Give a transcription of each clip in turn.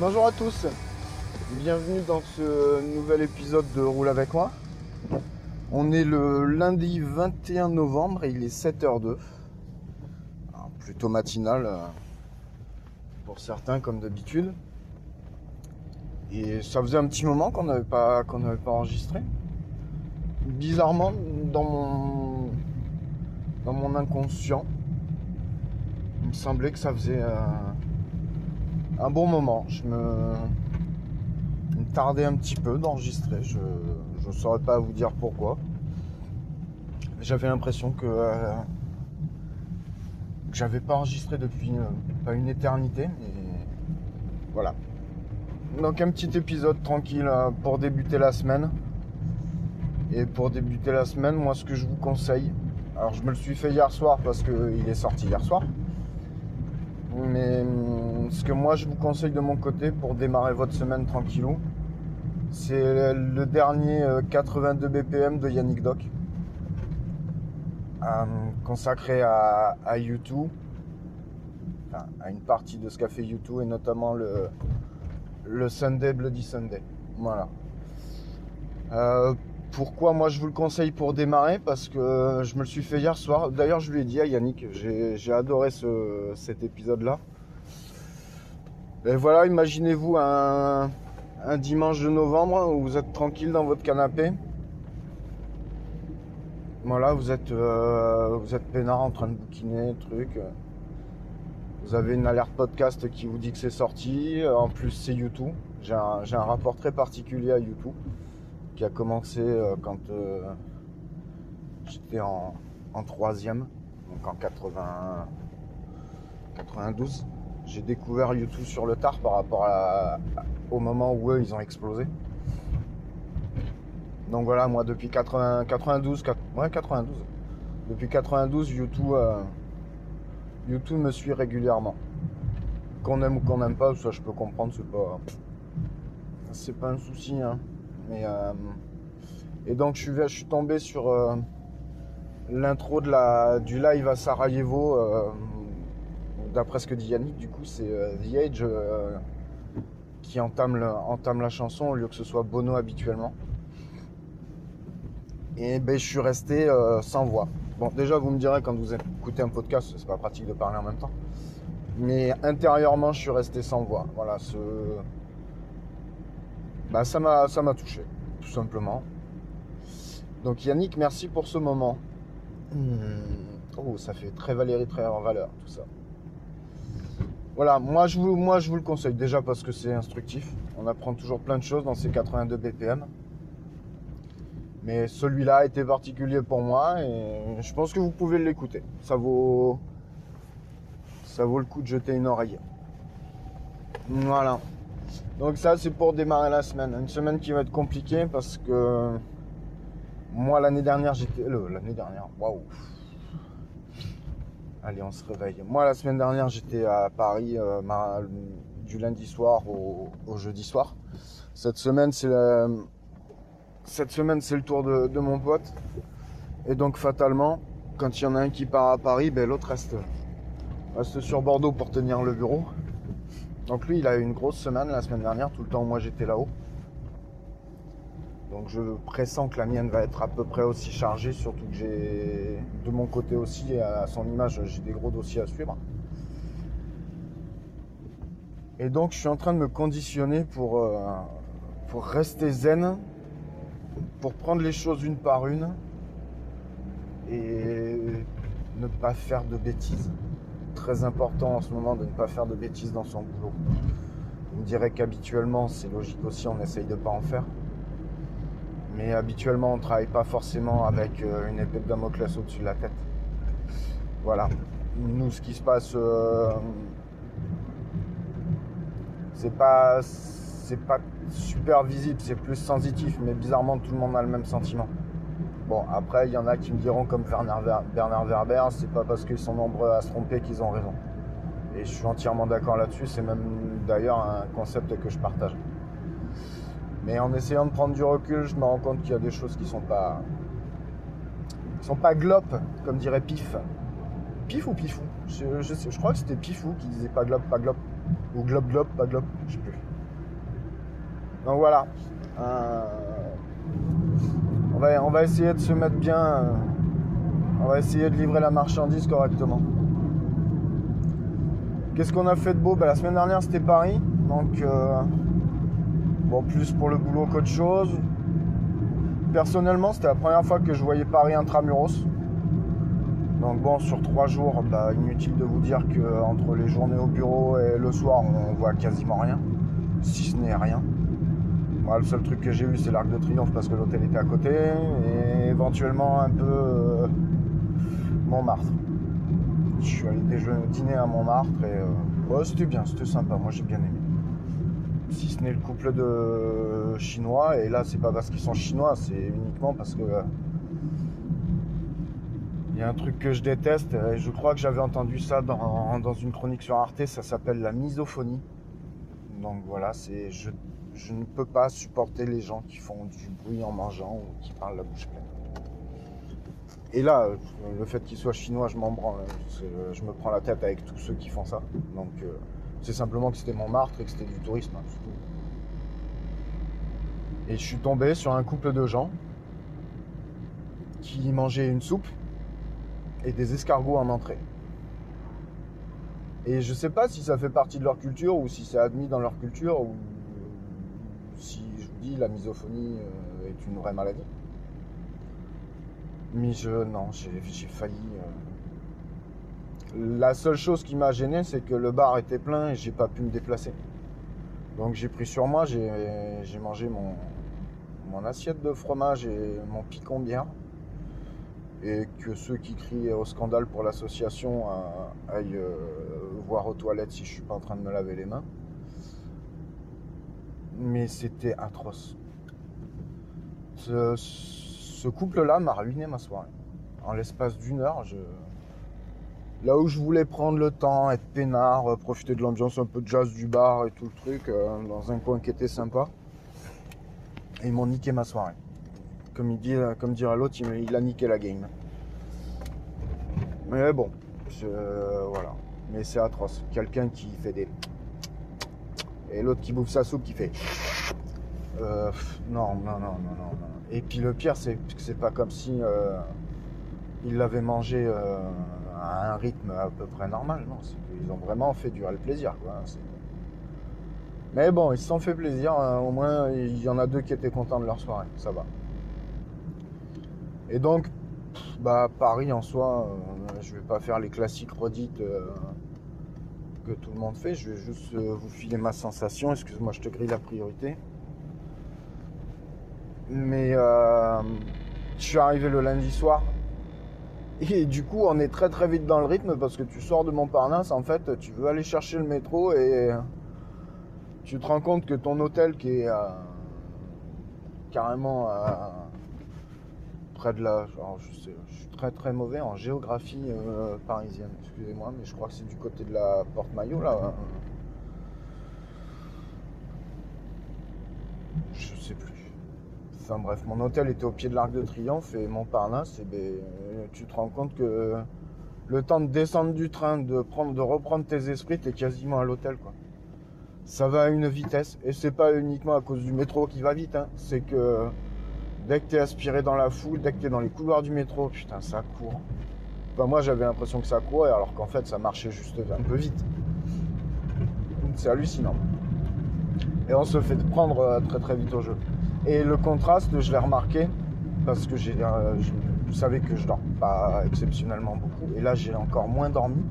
Bonjour à tous, bienvenue dans ce nouvel épisode de Roule avec moi. On est le lundi 21 novembre et il est 7h02. Alors, plutôt matinal euh, pour certains comme d'habitude. Et ça faisait un petit moment qu'on n'avait pas, qu'on n'avait pas enregistré. Bizarrement, dans mon, dans mon inconscient, il me semblait que ça faisait... euh, un bon moment. Je me, tardais un petit peu d'enregistrer. Je ne saurais pas vous dire pourquoi. J'avais l'impression que, euh, j'avais pas enregistré depuis pas une éternité. Mais voilà. Donc un petit épisode tranquille euh, pour débuter la semaine. Et pour débuter la semaine, moi ce que je vous conseille, alors je me le suis fait hier soir parce qu'il est sorti hier soir. Mais hum, ce que moi je vous conseille de mon côté pour démarrer votre semaine tranquillou, c'est le dernier euh, 82 BPM de Yannick Doc, euh, consacré à, à U2, enfin, à une partie de ce qu'a fait U2 et notamment le, le Sunday Bloody Sunday. Voilà. Euh, pourquoi moi je vous le conseille pour démarrer Parce que je me le suis fait hier soir. D'ailleurs, je lui ai dit à Yannick, j'ai adoré ce, cet épisode-là. Et voilà, imaginez-vous un, dimanche de novembre où vous êtes tranquille dans votre canapé. Voilà, vous êtes, euh, vous êtes peinard en train de bouquiner, truc. Vous avez une alerte podcast qui vous dit que c'est sorti. En plus, c'est YouTube. J'ai un rapport très particulier à YouTube qui a commencé euh, quand euh, j'étais en, troisième, donc en 80, 92. J'ai découvert YouTube sur le tard par rapport à- au moment où eux ils ont explosé. Donc voilà, moi depuis 80, 92, 4 ouais, 92. Depuis 92, YouTube, euh, YouTube me suit régulièrement. Qu'on aime ou qu'on n'aime pas, ça je peux comprendre, c'est pas, c'est pas un souci. Hein. Euh, et donc je suis, tombé sur euh, l'intro de la, du live à Sarajevo. euh, D'après ce que dit Yannick, du coup, c'est The Age qui entame, entame la chanson au lieu que ce soit Bono habituellement. Et ben, je suis resté sans voix. Bon, déjà, vous me direz quand vous écoutez un podcast, c'est pas pratique de parler en même temps. Mais intérieurement, je suis resté sans voix. Voilà, ce, bah, ça m'a ça m'a touché, tout simplement. Donc Yannick, merci pour ce moment. Hmm. Oh, ça fait très Valérie, très en valeur, tout ça. Voilà, moi je, vous, moi je vous le conseille déjà parce que c'est instructif. On apprend toujours plein de choses dans ces 82 BPM. Mais celui-là était particulier pour moi et je pense que vous pouvez l'écouter. Ça vaut, ça vaut le coup de jeter une oreille. Voilà. Donc ça c'est pour démarrer la semaine. Une semaine qui va être compliquée parce que moi l'année dernière j'étais... le- L'année dernière, waouh. Allez, on se réveille. Moi, la semaine dernière, j'étais à Paris euh, du lundi soir au, jeudi soir. Cette semaine, c'est la- cette semaine, c'est le tour de, de mon pote. Et donc, fatalement, quand il y en a un qui part à Paris, ben, l'autre reste, reste sur Bordeaux pour tenir le bureau. Donc lui, il a eu une grosse semaine la semaine dernière, tout le temps où moi j'étais là-haut. Donc je pressens que la mienne va être à peu près aussi chargée, surtout que j'ai de mon côté aussi, à son image, j'ai des gros dossiers à suivre. Et donc je suis en train de me conditionner pour, euh, pour rester zen, pour prendre les choses une par une et ne pas faire de bêtises. Très important en ce moment de ne pas faire de bêtises dans son boulot. On dirait qu'habituellement, c'est logique aussi, on essaye de ne pas en faire. Mais habituellement, on ne travaille pas forcément avec euh, une épée de Damoclès au-dessus de la tête. Voilà. Nous, ce qui se passe, euh, c'est pas, c'est pas super visible, c'est plus sensitif, mais bizarrement, tout le monde a le même sentiment. Bon, après, il y en a qui me diront, comme Bernard, Werber, c'est pas parce qu'ils sont nombreux à se tromper qu'ils ont raison. Et je suis entièrement d'accord là-dessus, c'est même d'ailleurs un concept que je partage. Mais en essayant de prendre du recul, je me rends compte qu'il y a des choses qui sont pas. qui sont pas glop, comme dirait Pif. Pif ou Pifou? Je, crois que c'était Pifou qui disait pas glop, pas glop. Ou glob, glob, pas glop, je sais plus. Donc voilà. Euh, on va essayer de se mettre bien. euh, on va essayer de livrer la marchandise correctement. Qu'est-ce qu'on a fait de beau? Ben, La semaine dernière, c'était Paris. Donc. euh, Bon, plus pour le boulot qu'autre chose. Personnellement, c'était la première fois que je voyais Paris intramuros. Donc bon, sur trois jours, bah, inutile de vous dire que entre les journées au bureau et le soir, on voit quasiment rien, si ce n'est rien. Le seul truc que j'ai eu, c'est l'Arc de Triomphe parce que l'hôtel était à côté, et éventuellement un peu euh, Montmartre. Je suis allé déjeuner, dîner à Montmartre et euh, c'était bien, c'était sympa. Moi, j'ai bien aimé si ce n'est le couple de chinois et là c'est pas parce qu'ils sont chinois c'est uniquement parce que euh, il y a un truc que je déteste et je crois que j'avais entendu ça dans, dans une chronique sur Arte ça s'appelle la misophonie donc voilà je, ne peux pas supporter les gens qui font du bruit en mangeant ou qui parlent la bouche pleine et là le fait qu'ils soient chinois je m'en je me prends la tête avec tous ceux qui font ça donc euh, c'est simplement que c'était Montmartre et que c'était du tourisme. hein. Et je suis tombé sur un couple de gens qui mangeaient une soupe et des escargots en entrée. Et je sais pas si ça fait partie de leur culture ou si c'est admis dans leur culture ou si je vous dis la misophonie euh, est une vraie maladie. Mais je non, j'ai failli. euh, la seule chose qui m'a gêné, c'est que le bar était plein et j'ai pas pu me déplacer. Donc j'ai pris sur moi, j'ai mangé mon, mon assiette de fromage et mon picon bière. Et que ceux qui crient au scandale pour l'association euh, aillent voir aux toilettes si je suis pas en train de me laver les mains. Mais c'était atroce. Ce, couple-là m'a ruiné ma soirée. En l'espace d'une heure, je, Là où je voulais prendre le temps, être peinard, profiter de l'ambiance un peu de jazz du bar et tout le truc, euh, dans un coin qui était sympa, ils m'ont niqué ma soirée. Comme, il dit, comme dirait l'autre, il, a niqué la game. Mais bon, voilà. Mais c'est atroce. Quelqu'un qui fait des... Et l'autre qui bouffe sa soupe qui fait... Euh, non, non, non, non, non. Et puis le pire, c'est que c'est pas comme si euh, il l'avait mangé euh, à un rythme à peu près normal. Non, qu'ils ont vraiment fait durer le plaisir. Quoi. Mais bon, ils se sont fait plaisir. hein. Au moins, il y en a deux qui étaient contents de leur soirée. Ça va. Et donc, bah, Paris en soi, euh, je vais pas faire les classiques redites euh, que tout le monde fait. Je vais juste euh, vous filer ma sensation. Excuse-moi, je te grille la priorité. Mais je suis arrivé le lundi soir. Et du coup, on est très très vite dans le rythme parce que tu sors de Montparnasse, en fait, tu veux aller chercher le métro et tu te rends compte que ton hôtel qui est carrément à près de alors, je, sais, je suis très très mauvais en géographie euh, parisienne, excusez-moi, mais je crois que c'est du côté de la Porte Maillot là. hein. Je sais plus. Enfin bref, mon hôtel était au pied de l'Arc de Triomphe et Montparnasse, et ben, euh, tu te rends compte que le temps de descendre du train, de, prendre, de reprendre tes esprits, t'es quasiment à l'hôtel quoi. Ça va à une vitesse, et c'est pas uniquement à cause du métro qui va vite, hein. c'est que dès que t'es aspiré dans la foule, dès que t'es dans les couloirs du métro, putain ça court. Enfin, moi j'avais l'impression que ça courait alors qu'en fait ça marchait juste un peu vite. C'est hallucinant. Et on se fait prendre euh, très très vite au jeu. Et le contraste, je l'ai remarqué parce que j'ai, euh, vous savez que je dors pas exceptionnellement beaucoup. Et là, j'ai encore moins dormi.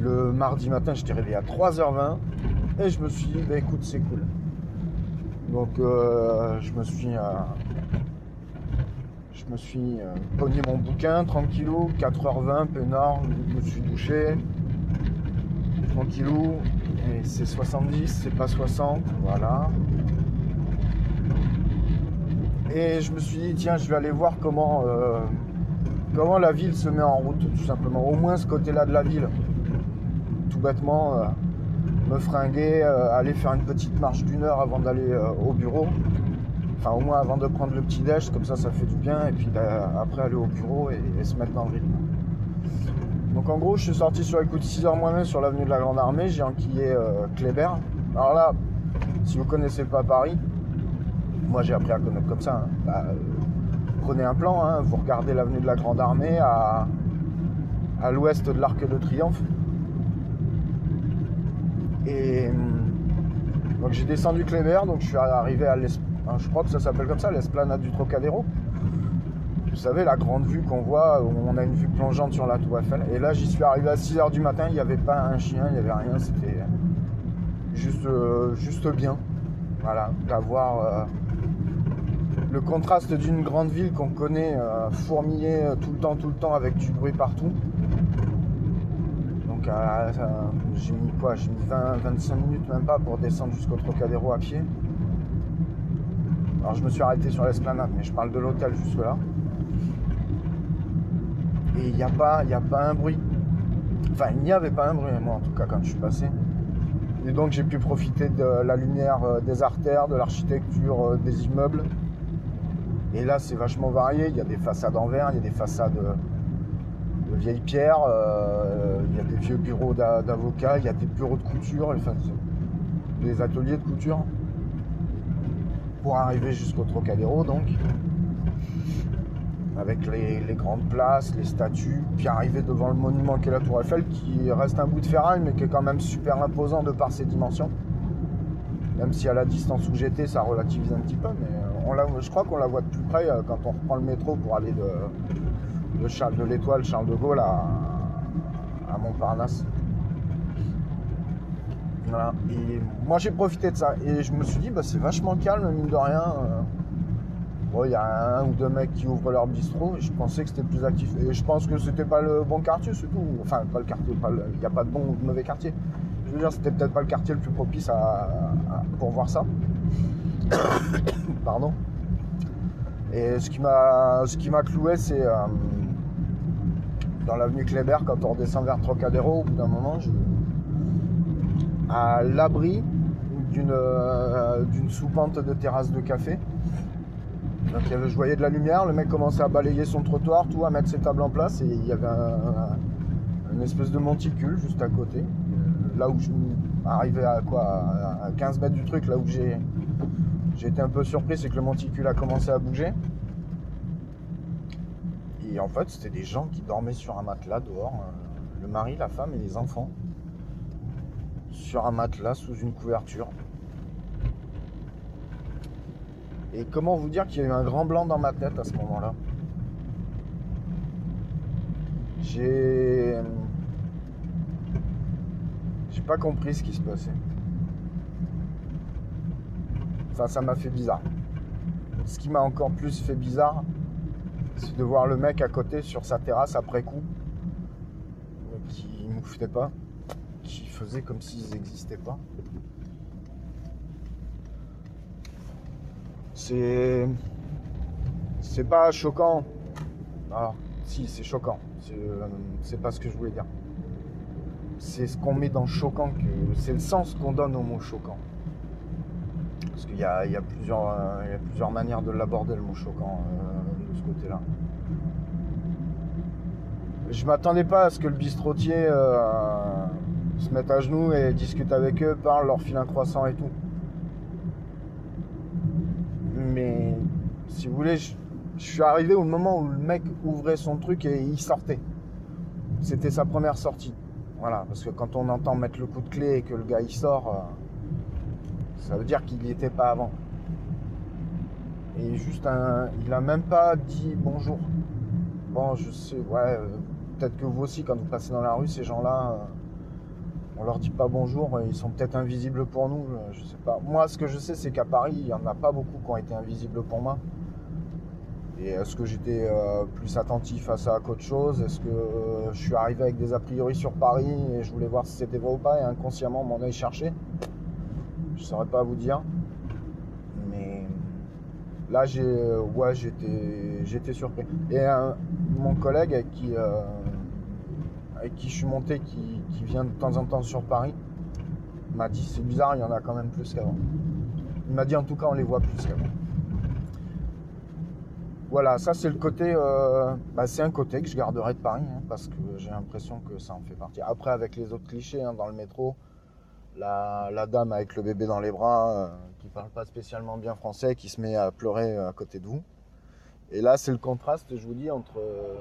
Le mardi matin, j'étais réveillé à 3h20 et je me suis dit, bah, écoute, c'est cool. Donc, euh, je me suis, euh, je me suis euh, pogné mon bouquin tranquillou, 4h20, peinard, je me suis douché tranquillou. Et c'est 70, c'est pas 60, voilà. Et je me suis dit, tiens, je vais aller voir comment, euh, comment la ville se met en route, tout simplement. Au moins ce côté-là de la ville. Tout bêtement, euh, me fringuer, euh, aller faire une petite marche d'une heure avant d'aller euh, au bureau. Enfin, au moins avant de prendre le petit déj, comme ça, ça fait du bien. Et puis euh, après, aller au bureau et, et se mettre dans le rythme. Donc en gros, je suis sorti sur les coups de 6 heures moi-même sur l'avenue de la Grande Armée. J'ai enquillé euh, Kléber. Alors là, si vous connaissez pas Paris, moi j'ai appris à connaître comme ça. hein. Bah, euh, prenez un plan, hein, vous regardez l'avenue de la Grande Armée à, à l'ouest de l'Arc de Triomphe. Et hum, donc j'ai descendu Kléber, donc je suis arrivé à l'esplanade, je crois que ça s'appelle comme ça, l'esplanade du Trocadéro. Vous savez, la grande vue qu'on voit, où on a une vue plongeante sur la Tour Eiffel. Et là, j'y suis arrivé à 6h du matin, il n'y avait pas un chien, il n'y avait rien, c'était juste, euh, juste bien. Voilà, d'avoir euh, le contraste d'une grande ville qu'on connaît euh, fourmiller euh, tout le temps, tout le temps, avec du bruit partout. Donc, euh, ça- j'ai mis quoi? J'ai mis 20, 25 minutes, même pas, pour descendre jusqu'au Trocadéro à pied. Alors, je me suis arrêté sur l'esplanade, mais je parle de l'hôtel jusque-là. Et il n'y a, pas- a pas un bruit. Enfin, il n'y avait pas un bruit, moi en tout cas, quand je suis passé. Et donc j'ai pu profiter de la lumière euh, des artères, de l'architecture euh, des immeubles. Et là, c'est vachement varié. Il y a des façades en verre, il y a des façades euh, de vieilles pierres, euh, il y a des vieux bureaux d'a- d'avocats, il y a des bureaux de couture, enfin, des ateliers de couture. Pour arriver jusqu'au Trocadéro, donc avec les, grandes places, les statues, puis arriver devant le monument qu'est la Tour Eiffel, qui reste un bout de ferraille, mais qui est quand même super imposant de par ses dimensions. Même si à la distance où j'étais, ça relativise un petit peu, mais la, je crois qu'on la voit de plus près euh, quand on reprend le métro pour aller de, de, Charles, de l'Étoile Charles de Gaulle à, Montparnasse. Voilà. Moi j'ai profité de ça et je me suis dit bah, c'est vachement calme mine de rien. euh. Bon, il y a un ou deux mecs qui ouvrent leur bistrot et je pensais que c'était plus actif. Et je pense que c'était pas le bon quartier, c'est tout. Enfin, pas le quartier, il n'y a pas de bon ou de mauvais quartier. Je veux dire, c'était peut-être pas le quartier le plus propice à, pour voir ça. Pardon. Et ce qui m'a, ce qui m'a cloué, c'est euh, dans l'avenue Kléber, quand on redescend vers Trocadéro, au bout d'un moment, à l'abri d'une, euh, soupente de terrasse de café. Donc je voyais de la lumière, le mec commençait à balayer son trottoir, tout, à mettre ses tables en place, et il y avait un- une espèce de monticule juste à côté. Euh, Là où je arrivais à quoi À 15 mètres du truc, là où j'ai été un peu surpris, c'est que le monticule a commencé à bouger. Et en fait, c'était des gens qui dormaient sur un matelas dehors, euh, le mari, la femme et les enfants, sur un matelas sous une couverture. Et comment vous dire qu'il y a eu un grand blanc dans ma tête à ce moment-là? J'ai. J'ai pas compris ce qui se passait. Enfin, ça m'a fait bizarre. Ce qui m'a encore plus fait bizarre, c'est de voir le mec à côté sur sa terrasse après coup, euh, qui mouftait pas, qui faisait comme s'ils n'existaient pas. C'est. c'est pas choquant. Alors, si, c'est choquant. C'est, euh, c'est pas ce que je voulais dire. C'est ce qu'on met dans choquant, c'est le sens qu'on donne au mot choquant. Parce qu'il y y euh, y a plusieurs manières de l'aborder le mot choquant côté-là. Je m'attendais pas à ce que le bistrotier euh, se mette à genoux et discute avec eux, parle, leur file un croissant et tout. Mais si vous voulez, je, je suis arrivé au moment où le mec ouvrait son truc et il sortait. C'était sa première sortie. Voilà, parce que quand on entend mettre le coup de clé et que le gars il sort, euh, ça veut dire qu'il n'y était pas avant. Et juste un. Il a même pas dit bonjour. Bon, je sais, ouais, euh, peut-être que vous aussi, quand vous passez dans la rue, ces gens-là, euh, on leur dit pas bonjour, ils sont peut-être invisibles pour nous, euh, je sais pas. Moi, ce que je sais, c'est qu'à Paris, il y en a pas beaucoup qui ont été invisibles pour moi. Et est-ce que j'étais euh, plus attentif à ça qu'autre chose? Est-ce que euh, je suis arrivé avec des a priori sur Paris et je voulais voir si c'était vrai ou pas et inconsciemment mon œil cherchait Je saurais pas vous dire. Là, j'ai, euh, ouais, j'étais, j'étais surpris. Et euh, mon collègue avec qui, euh, qui je suis monté, qui, vient de temps en temps sur Paris, m'a dit c'est bizarre, il y en a quand même plus qu'avant. Il m'a dit en tout cas on les voit plus qu'avant. Voilà, ça c'est le côté, bah, c'est un côté que je garderai de Paris, hein, parce que j'ai l'impression que ça en fait partie. Après avec les autres clichés hein, dans le métro, la, dame avec le bébé dans les bras, euh, qui parle pas spécialement bien français, qui se met à pleurer euh, à côté de vous. Et là c'est le contraste, je vous dis, entre euh,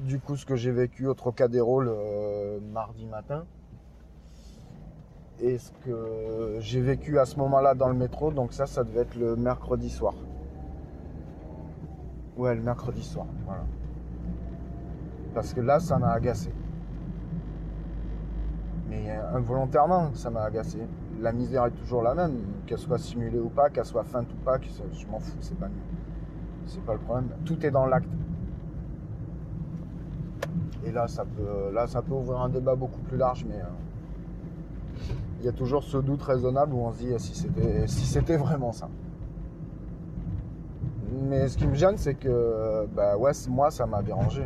du coup ce que j'ai vécu au Trocadéro le mardi matin et ce que j'ai vécu à ce moment-là dans le métro. Donc ça, ça devait être le mercredi soir. Ouais, le mercredi soir, voilà. Parce que là, ça m'a agacé. Mais euh, involontairement, ça m'a agacé. La misère est toujours la même, qu'elle soit simulée ou pas, qu'elle soit feinte ou pas, je m'en fous, c'est pas c'est pas le problème. Tout est dans l'acte. Et là, ça peut, là, ça peut ouvrir un débat beaucoup plus large, mais euh, il y a toujours ce doute raisonnable où on se dit eh, si c'était, si c'était vraiment ça. Mais ce qui me gêne, c'est que bah ouais, moi, ça m'a dérangé.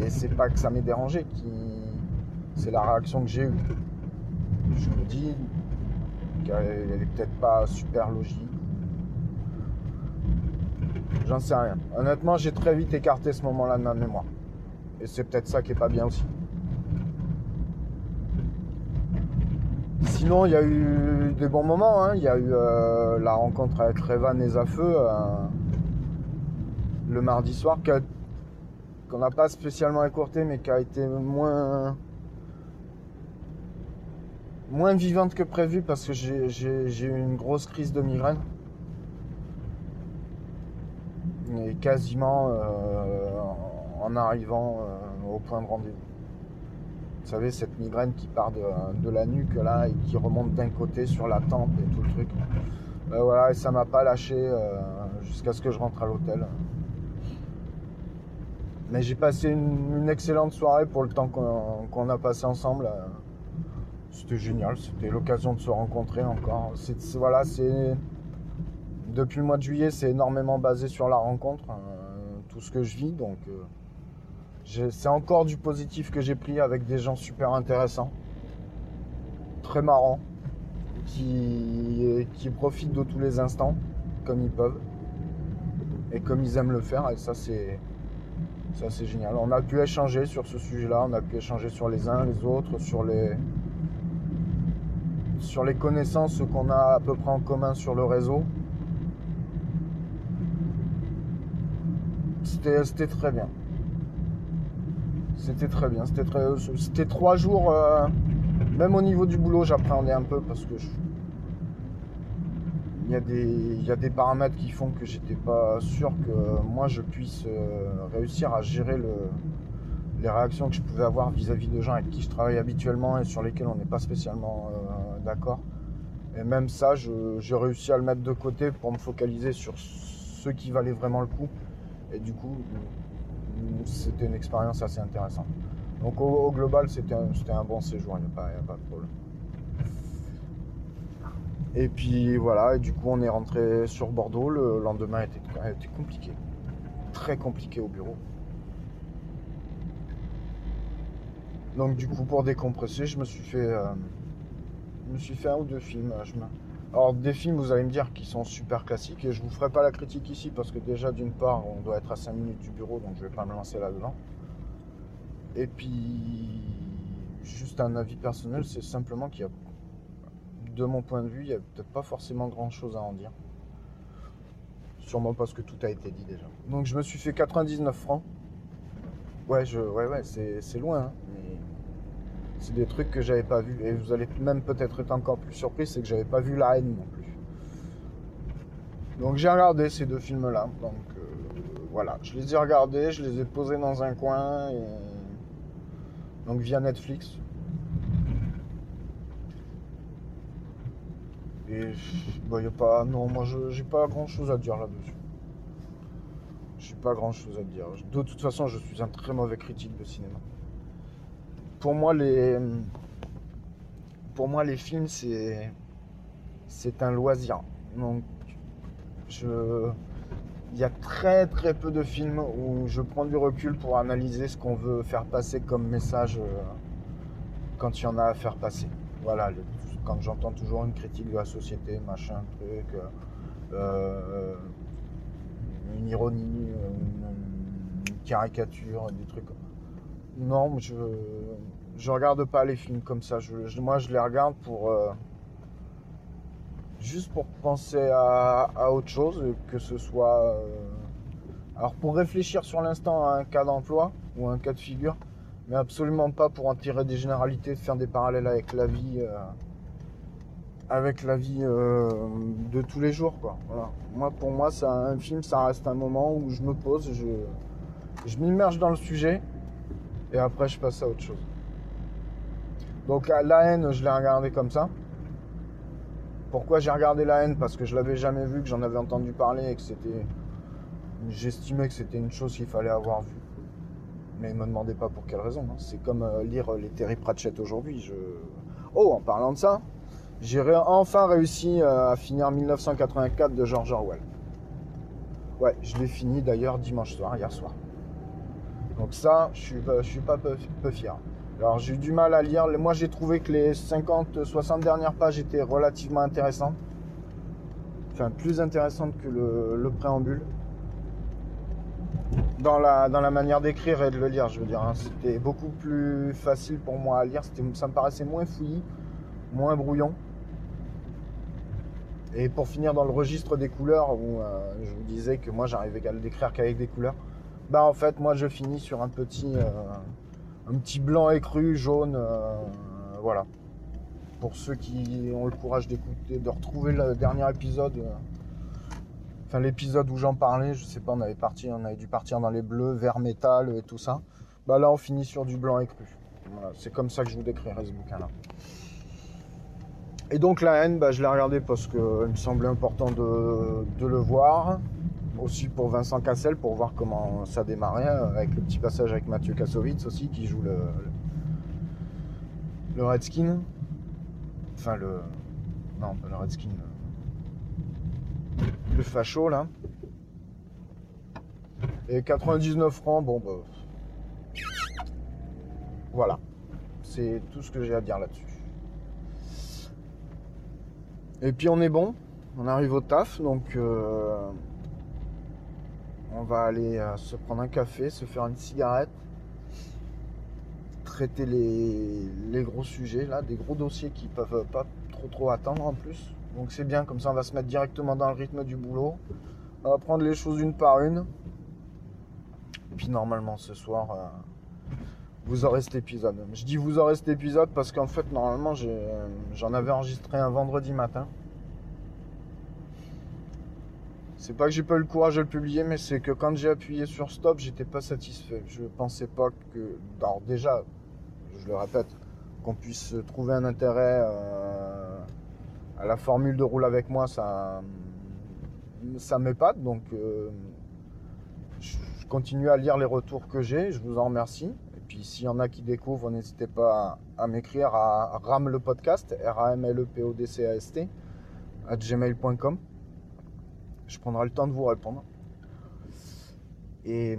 Et c'est pas que ça m'ait dérangé. C'est la réaction que j'ai eue. Je me dis qu'elle elle est peut-être pas super logique. J'en sais rien. Honnêtement, j'ai très vite écarté ce moment-là de ma mémoire. Et c'est peut-être ça qui est pas bien aussi. Sinon, il y a eu des bons moments. hein. Il y a eu euh, la rencontre avec Revan et Zafeu euh, le mardi soir, qu'on n'a pas spécialement écourté, mais qui a été moins moins vivante que prévu parce que j'ai- eu une grosse crise de migraine. Et quasiment euh, en arrivant euh, au point de rendez-vous. Vous savez, cette migraine qui part de, la nuque là et qui remonte d'un côté sur la tempe et tout le truc. Euh, voilà, et ça m'a pas lâché euh, jusqu'à ce que je rentre à l'hôtel. Mais j'ai passé une, excellente soirée pour le temps qu'on a passé ensemble. C'était génial, c'était l'occasion de se rencontrer encore. C'est voilà, c'est depuis le mois de juillet, c'est énormément basé sur la rencontre, euh, tout ce que je vis. Donc, euh, c'est encore du positif que j'ai pris avec des gens super intéressants, très marrants, qui, qui profitent de tous les instants comme ils peuvent et comme ils aiment le faire. Et ça, c'est ça, c'est génial. On a pu échanger sur ce sujet-là, on a pu échanger sur les uns, les autres, sur les sur les connaissances qu'on a à peu près en commun sur le réseau. C'était très bien. C'était très bien. C'était très, c'était trois jours. euh, même au niveau du boulot, j'appréhendais un peu parce que il y a des, paramètres qui font que j'étais pas sûr que moi je puisse euh, réussir à gérer le, les réactions que je pouvais avoir vis-à-vis de gens avec qui je travaille habituellement et sur lesquels on n'est pas spécialement euh, d'accord. Et même ça, j'ai réussi à le mettre de côté pour me focaliser sur ceux qui valaient vraiment le coup. Et du coup, c'était une expérience assez intéressante. Donc au, global, c'était un, bon séjour, il n'y a, pas- de problème. Et puis voilà, et du coup on est rentré sur Bordeaux, le lendemain était, était compliqué. très compliqué au bureau. Donc du coup, pour décompresser, je me suis fait, euh, je me suis fait un ou deux films. Me- Alors des films, vous allez me dire, qui sont super classiques, et je vous ferai pas la critique ici parce que déjà d'une part, on doit être à 5 minutes du bureau, donc je vais pas me lancer là-dedans. Et puis, juste un avis personnel, c'est simplement qu'il y a, de mon point de vue, il y a peut-être pas forcément grand-chose à en dire. Sûrement parce que tout a été dit déjà. Donc je me suis fait 99 francs. Ouais, je, ouais, ouais, c'est loin, hein, c'est des trucs que j'avais pas vus. Et vous allez même peut-être être encore plus surpris, c'est que j'avais pas vu La haine non plus. Donc j'ai regardé ces deux films-là. Donc euh, voilà, je les ai regardés, je les ai posés dans un coin, donc via Netflix. Et bah, y a pas, non, moi j'ai pas grand chose à dire là-dessus. J'ai pas grand chose à dire. De toute façon, je suis un très mauvais critique de cinéma. Pour moi, les, pour moi, les films, c'est, c'est un loisir. Donc, je, il y a très très peu de films où je prends du recul pour analyser ce qu'on veut faire passer comme message euh, quand il y en a à faire passer. Voilà, quand j'entends toujours une critique de la société, machin, truc, euh, euh, une ironie, une, une caricature, des trucs. Non, je je regarde pas les films comme ça. Moi, je les regarde pour euh, juste pour penser à, autre chose, que ce soit euh, alors pour réfléchir sur l'instant à un cas d'emploi ou un cas de figure, mais absolument pas pour en tirer des généralités, faire des parallèles avec la vie. euh, avec la vie de tous les jours. Moi pour moi ça, un film ça reste un moment où je me pose, je m'immerge dans le sujet et après je passe à autre chose. Donc la- haine je l'ai regardé comme ça. Pourquoi j'ai regardé la haine? Parce que je l'avais jamais vu, que j'en avais entendu parler et que c'était. J'estimais que c'était une chose qu'il fallait avoir vue. Mais ne me demandez pas pour quelle raison. hein. C'est comme euh, lire les Terry Pratchett aujourd'hui. Oh, en parlant de ça, j'ai enfin réussi euh, à finir 1984 de George Orwell. Ouais, je l'ai fini d'ailleurs dimanche soir, hier soir. Donc ça, je suis, je suis pas peu, fier. Alors j'ai eu du mal à lire. Moi j'ai trouvé que les 50-60 dernières pages étaient relativement intéressantes. Enfin, plus intéressantes que le, le préambule. Dans la, manière d'écrire et de le lire, je veux dire. hein. C'était beaucoup plus facile pour moi à lire. Ça me paraissait moins fouillis, moins brouillon. Et pour finir dans le registre des couleurs, où euh, je vous disais que moi j'arrivais à le décrire qu'avec des couleurs, bah en fait moi je finis sur un petit, euh, un petit blanc écru, jaune, euh, voilà. Pour ceux qui ont le courage d'écouter, de retrouver le dernier épisode, euh, enfin l'épisode où j'en parlais, je sais pas, on avait parti, on avait dû partir dans les bleus, vert métal et tout ça. Bah là on finit sur du blanc écru. C'est comme ça que je vous décrirai ce bouquin-là. Et donc la haine, bah, je l'ai regardé parce qu'il me semblait important de le voir. Aussi pour Vincent Cassel, pour voir comment ça démarrait, euh, avec le petit passage avec Mathieu Kassovitz aussi, qui joue le, le, Redskin. Enfin le... Non, le Redskin. Le facho là. Et 99 francs, bon bah... Voilà. C'est tout ce que j'ai à dire là-dessus. Et puis on est bon, on arrive au taf, donc euh, on va aller euh, se prendre un café, se faire une cigarette, traiter les, gros sujets, là, des gros dossiers qui peuvent pas trop trop attendre en plus. Donc c'est bien, comme ça on va se mettre directement dans le rythme du boulot. On va prendre les choses une par une. Puis normalement ce soir, euh, vous aurez cet épisode. Je dis vous aurez cet épisode parce qu'en fait normalement j'ai- j'en avais enregistré un vendredi matin. C'est pas que j'ai pas eu le courage de le publier, mais c'est que quand j'ai appuyé sur stop, j'étais pas satisfait. Je pensais pas que. Alors, déjà, je le répète, qu'on puisse trouver un intérêt euh, à la formule de roule avec moi, ça, ça m'épate. Donc, euh, je continue à lire les retours que j'ai. Je vous en remercie. Et puis, s'il y en a qui découvrent, n'hésitez pas à, à m'écrire à ram le podcast, r a m l e p o d c a s t à gmail.com. Je prendrai le temps de vous répondre. Et,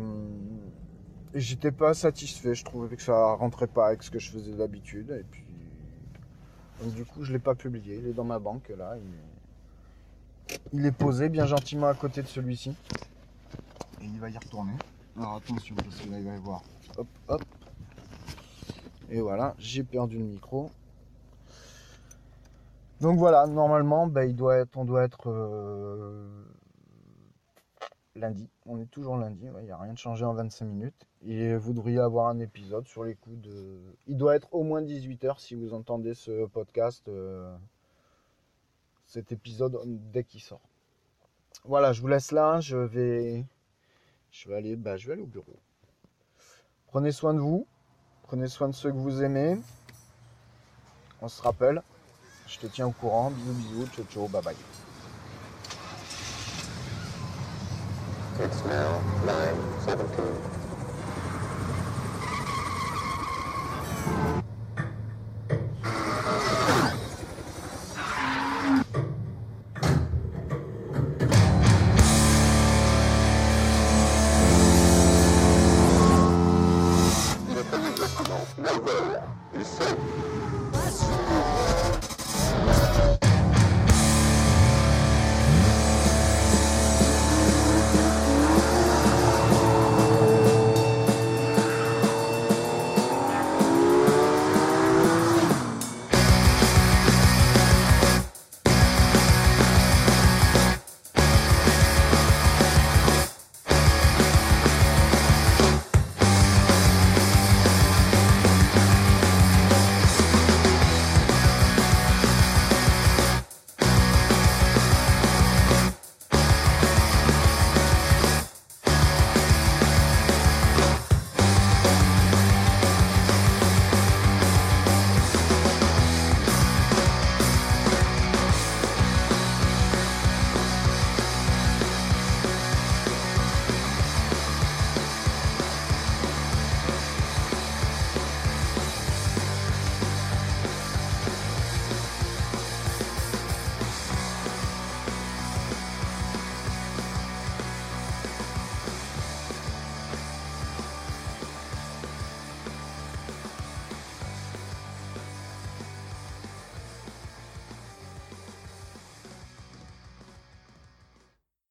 et j'étais pas satisfait. Je trouvais que ça rentrait pas avec ce que je faisais d'habitude. Et puis, du coup, je l'ai pas publié. Il est dans ma banque là. Il est, il est posé bien gentiment à côté de celui-ci. Et il va y retourner. Alors attention parce que là il va y voir. Hop, hop. Et voilà, j'ai perdu le micro. Donc voilà, normalement, bah, il doit être, on doit être euh, lundi. On est toujours lundi, il n'y a rien de changé en 25 minutes. Et vous devriez avoir un épisode sur les coups de... Il doit être au moins 18h si vous entendez ce podcast, euh, cet épisode dès qu'il sort. Voilà, je vous laisse là, je vais... Je vais aller, bah, je vais aller au bureau. Prenez soin de vous. Prenez soin de ceux que vous aimez. On se rappelle. Je te tiens au courant. Bisous, bisous. Ciao, ciao. Bye bye. It's now 9:17.